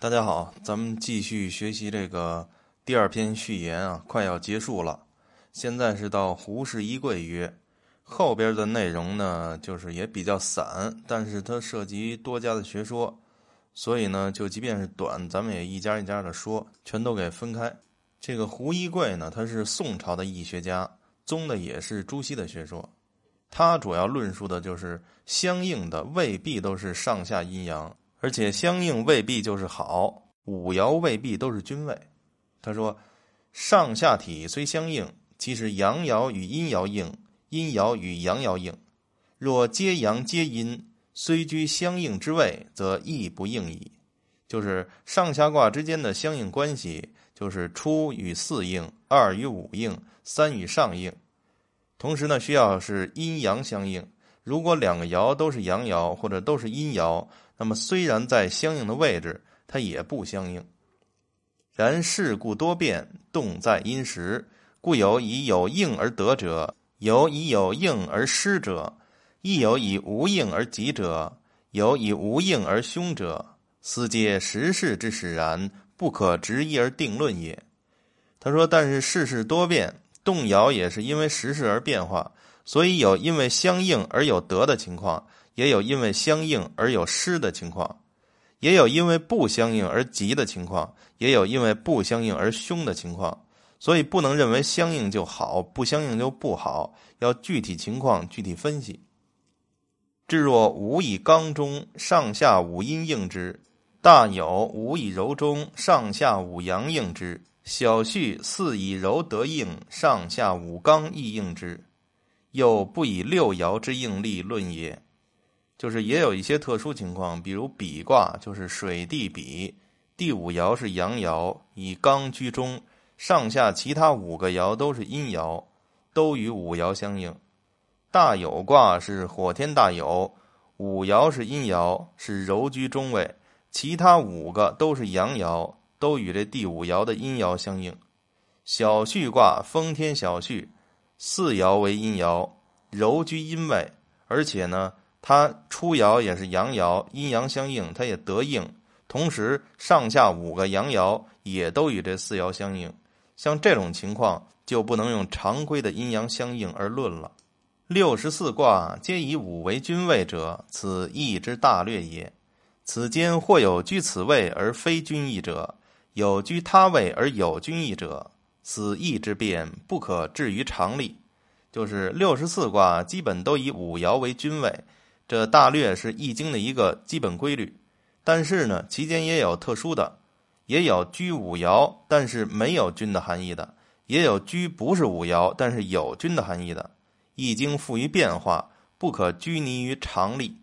大家好，咱们继续学习这个第二篇序言啊，快要结束了。现在是到胡氏一贵曰，后边的内容呢，就是也比较散，但是它涉及多家的学说，所以呢，就即便是短，咱们也一家一家的说，全都给分开。这个胡一贵呢，他是宋朝的易学家，宗的也是朱熹的学说，他主要论述的就是相应的未必都是上下阴阳。而且相应未必就是好，五爻未必都是君位。他说，上下体虽相应，其实阳爻与阴爻应，阴爻与阳爻应。若皆阳皆阴，虽居相应之位，则亦不应矣。就是上下卦之间的相应关系，就是初与四应，二与五应，三与上应。同时呢，需要是阴阳相应。如果两个爻都是阳爻，或者都是阴爻。那么虽然在相应的位置，它也不相应。然事故多变，动在因时，故有以有应而得者，有以有应而失者，亦有以无应而吉者，有以无应而凶者。斯皆时事之使然，不可执一而定论也。他说：“但是世事多变，动摇也是因为时事而变化，所以有因为相应而有得的情况。”也有因为相应而有失的情况，也有因为不相应而吉的情况，也有因为不相应而凶的情况。所以不能认为相应就好，不相应就不好，要具体情况具体分析。至若无以刚中，上下五阴应之；大有无以柔中，上下五阳应之；小序四以柔得应，上下五刚亦应之。又不以六爻之应力论也。就是也有一些特殊情况，比如比卦，就是水地比，第五爻是阳爻，以刚居中，上下其他五个爻都是阴爻，都与五爻相应。大有卦是火天大有，五爻是阴爻，是柔居中位，其他五个都是阳爻，都与这第五爻的阴爻相应。小序卦风天小序，四爻为阴爻，柔居阴位，而且呢。它初爻也是阳爻，阴阳相应，它也得应。同时，上下五个阳爻也都与这四爻相应。像这种情况，就不能用常规的阴阳相应而论了。六十四卦皆以五为君位者，此义之大略也。此间或有居此位而非君义者，有居他位而有君义者，此义之变不可置于常理。就是六十四卦基本都以五爻为君位。这大略是易经的一个基本规律，但是呢，其间也有特殊的，也有居五爻但是没有君的含义的，也有居不是五爻但是有君的含义的。易经富于变化，不可拘泥于常理。